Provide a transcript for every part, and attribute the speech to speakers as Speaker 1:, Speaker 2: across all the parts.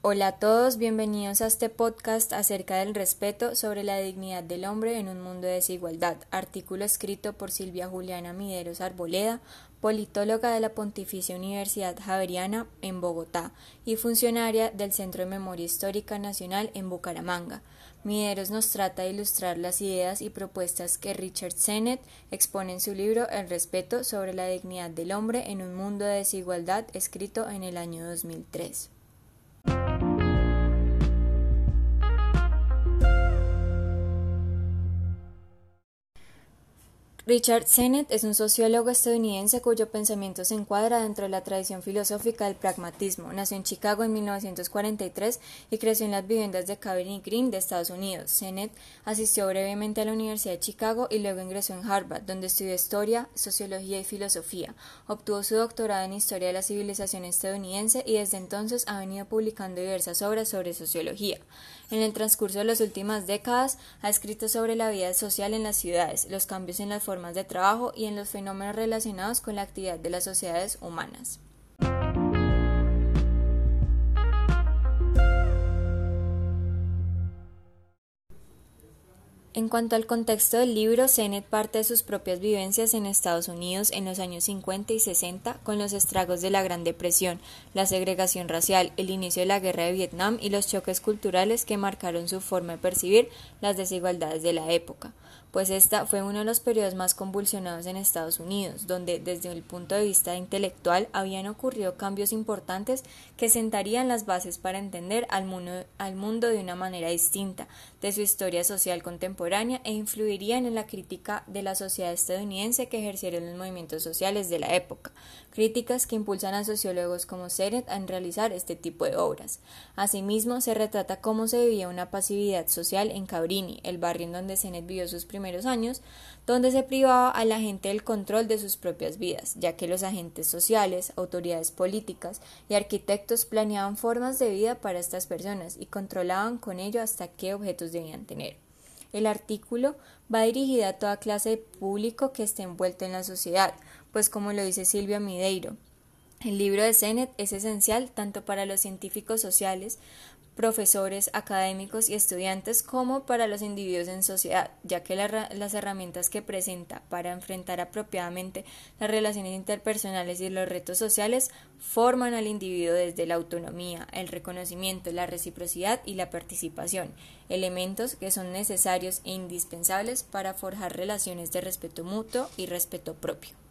Speaker 1: Hola a todos, bienvenidos a este podcast acerca del respeto sobre la dignidad del hombre en un mundo de desigualdad, artículo escrito por Silvia Juliana Mideros Arboleda, politóloga de la Pontificia Universidad Javeriana en Bogotá y funcionaria del Centro de Memoria Histórica Nacional en Bucaramanga. Mideros nos trata de ilustrar las ideas y propuestas que Richard Sennett expone en su libro El respeto sobre la dignidad del hombre en un mundo de desigualdad, escrito en el año 2003. Richard Sennett es un sociólogo estadounidense cuyo pensamiento se encuadra dentro de la tradición filosófica del pragmatismo. Nació en Chicago en 1943 y creció en las viviendas de Cabrini Green de Estados Unidos. Sennett asistió brevemente a la Universidad de Chicago y luego ingresó en Harvard, donde estudió historia, sociología y filosofía. Obtuvo su doctorado en historia de la civilización estadounidense y desde entonces ha venido publicando diversas obras sobre sociología. En el transcurso de las últimas décadas ha escrito sobre la vida social en las ciudades, los cambios en las formas de trabajo y en los fenómenos relacionados con la actividad de las sociedades humanas. En cuanto al contexto del libro, Sennett parte de sus propias vivencias en Estados Unidos en los años 50 y 60 con los estragos de la Gran Depresión, la segregación racial, el inicio de la guerra de Vietnam y los choques culturales que marcaron su forma de percibir las desigualdades de la época pues esta fue uno de los periodos más convulsionados en Estados Unidos, donde desde el punto de vista intelectual habían ocurrido cambios importantes que sentarían las bases para entender al mundo, al mundo de una manera distinta de su historia social contemporánea e influirían en la crítica de la sociedad estadounidense que ejercieron los movimientos sociales de la época, críticas que impulsan a sociólogos como Seret a realizar este tipo de obras. Asimismo, se retrata cómo se vivía una pasividad social en Cabrini, el barrio en donde Sennett vivió sus primeros años, donde se privaba a la gente del control de sus propias vidas, ya que los agentes sociales, autoridades políticas y arquitectos planeaban formas de vida para estas personas y controlaban con ello hasta qué objetos debían tener. El artículo va dirigido a toda clase de público que esté envuelto en la sociedad, pues como lo dice Silvia Mideiro, el libro de Sennett es esencial tanto para los científicos sociales, profesores, académicos y estudiantes como para los individuos en sociedad, ya que las herramientas que presenta para enfrentar apropiadamente las relaciones interpersonales y los retos sociales forman al individuo desde la autonomía, el reconocimiento, la reciprocidad y la participación, elementos que son necesarios e indispensables para forjar relaciones de respeto mutuo y respeto propio.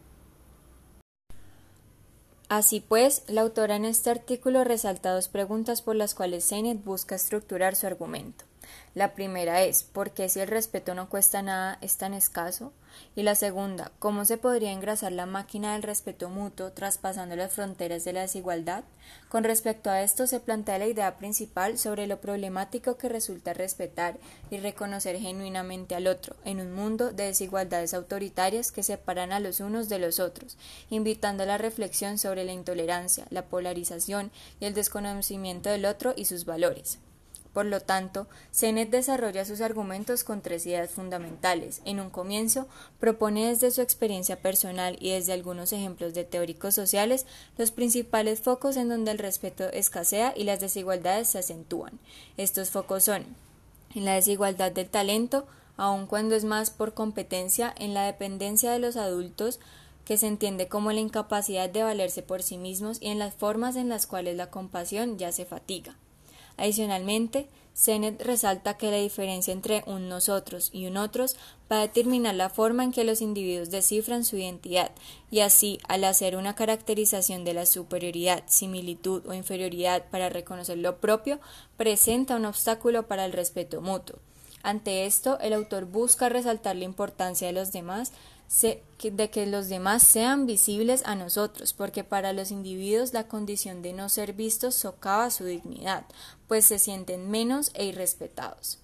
Speaker 1: Así pues, la autora en este artículo resalta dos preguntas por las cuales Sennett busca estructurar su argumento. La primera es ¿por qué si el respeto no cuesta nada es tan escaso? Y la segunda, ¿cómo se podría engrasar la máquina del respeto mutuo traspasando las fronteras de la desigualdad? Con respecto a esto se plantea la idea principal sobre lo problemático que resulta respetar y reconocer genuinamente al otro en un mundo de desigualdades autoritarias que separan a los unos de los otros, invitando a la reflexión sobre la intolerancia, la polarización y el desconocimiento del otro y sus valores. Por lo tanto, Sennett desarrolla sus argumentos con tres ideas fundamentales. En un comienzo, propone desde su experiencia personal y desde algunos ejemplos de teóricos sociales los principales focos en donde el respeto escasea y las desigualdades se acentúan. Estos focos son en la desigualdad del talento, aun cuando es más por competencia, en la dependencia de los adultos, que se entiende como la incapacidad de valerse por sí mismos y en las formas en las cuales la compasión ya se fatiga. Adicionalmente, Sennett resalta que la diferencia entre un nosotros y un otros va a determinar la forma en que los individuos descifran su identidad, y así, al hacer una caracterización de la superioridad, similitud o inferioridad para reconocer lo propio, presenta un obstáculo para el respeto mutuo. Ante esto, el autor busca resaltar la importancia de los demás, de que los demás sean visibles a nosotros, porque para los individuos la condición de no ser vistos socava su dignidad, pues se sienten menos e irrespetados.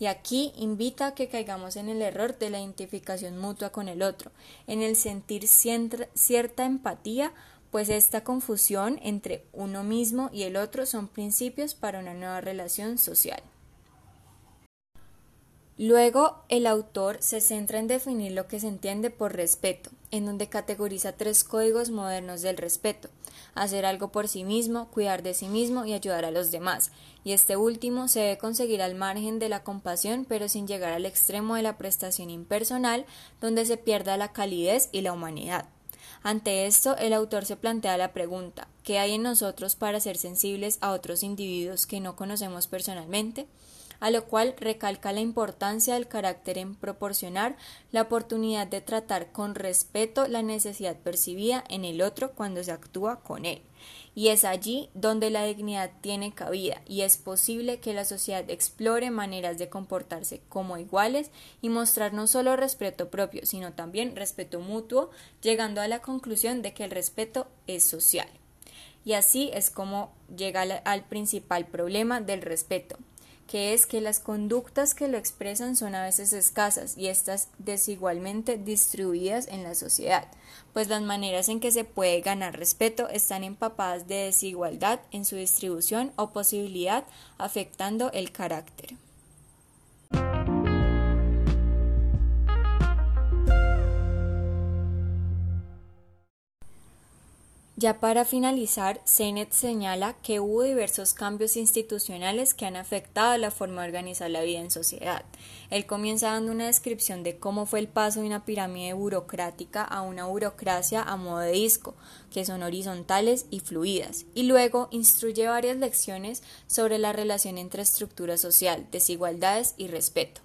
Speaker 1: Y aquí invita a que caigamos en el error de la identificación mutua con el otro, en el sentir cierta empatía, pues esta confusión entre uno mismo y el otro son principios para una nueva relación social. Luego, el autor se centra en definir lo que se entiende por respeto, en donde categoriza tres códigos modernos del respeto, hacer algo por sí mismo, cuidar de sí mismo y ayudar a los demás, y este último se debe conseguir al margen de la compasión, pero sin llegar al extremo de la prestación impersonal, donde se pierda la calidez y la humanidad. Ante esto, el autor se plantea la pregunta ¿qué hay en nosotros para ser sensibles a otros individuos que no conocemos personalmente? A lo cual recalca la importancia del carácter en proporcionar la oportunidad de tratar con respeto la necesidad percibida en el otro cuando se actúa con él. Y es allí donde la dignidad tiene cabida y es posible que la sociedad explore maneras de comportarse como iguales y mostrar no solo respeto propio, sino también respeto mutuo, llegando a la conclusión de que el respeto es social. Y así es como llega al principal problema del respeto, que es que las conductas que lo expresan son a veces escasas y estas desigualmente distribuidas en la sociedad, pues las maneras en que se puede ganar respeto están empapadas de desigualdad en su distribución o posibilidad, afectando el carácter. Ya para finalizar, Sennett señala que hubo diversos cambios institucionales que han afectado la forma de organizar la vida en sociedad. Él comienza dando una descripción de cómo fue el paso de una pirámide burocrática a una burocracia a modo de disco, que son horizontales y fluidas, y luego instruye varias lecciones sobre la relación entre estructura social, desigualdades y respeto.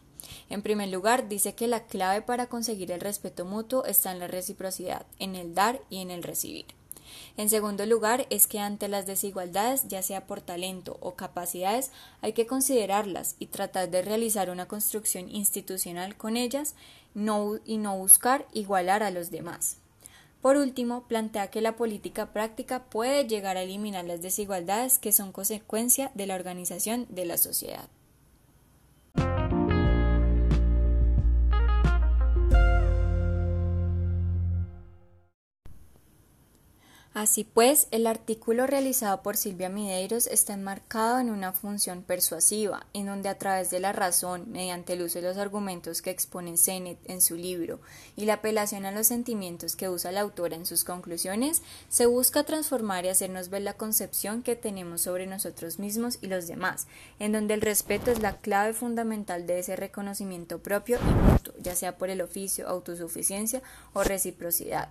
Speaker 1: En primer lugar, dice que la clave para conseguir el respeto mutuo está en la reciprocidad, en el dar y en el recibir. En segundo lugar, es que ante las desigualdades, ya sea por talento o capacidades, hay que considerarlas y tratar de realizar una construcción institucional con ellas y no buscar igualar a los demás. Por último, plantea que la política práctica puede llegar a eliminar las desigualdades que son consecuencia de la organización de la sociedad. Así pues, el artículo realizado por Silvia Mideiros está enmarcado en una función persuasiva, en donde a través de la razón, mediante el uso de los argumentos que expone Sennett en su libro y la apelación a los sentimientos que usa la autora en sus conclusiones, se busca transformar y hacernos ver la concepción que tenemos sobre nosotros mismos y los demás, en donde el respeto es la clave fundamental de ese reconocimiento propio y mutuo, ya sea por el oficio, autosuficiencia o reciprocidad.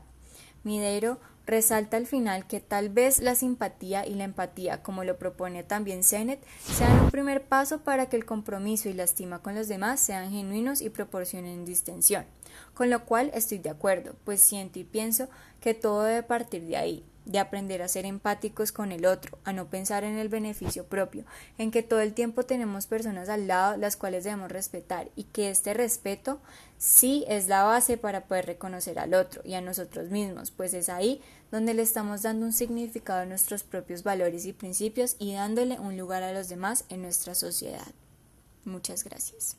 Speaker 1: Mideiro resalta al final que tal vez la simpatía y la empatía, como lo propone también Sennett, sean un primer paso para que el compromiso y la estima con los demás sean genuinos y proporcionen distensión. Con lo cual estoy de acuerdo, pues siento y pienso que todo debe partir de ahí, de aprender a ser empáticos con el otro, a no pensar en el beneficio propio, en que todo el tiempo tenemos personas al lado las cuales debemos respetar y que este respeto sí es la base para poder reconocer al otro y a nosotros mismos, pues es ahí donde le estamos dando un significado a nuestros propios valores y principios y dándole un lugar a los demás en nuestra sociedad. Muchas gracias.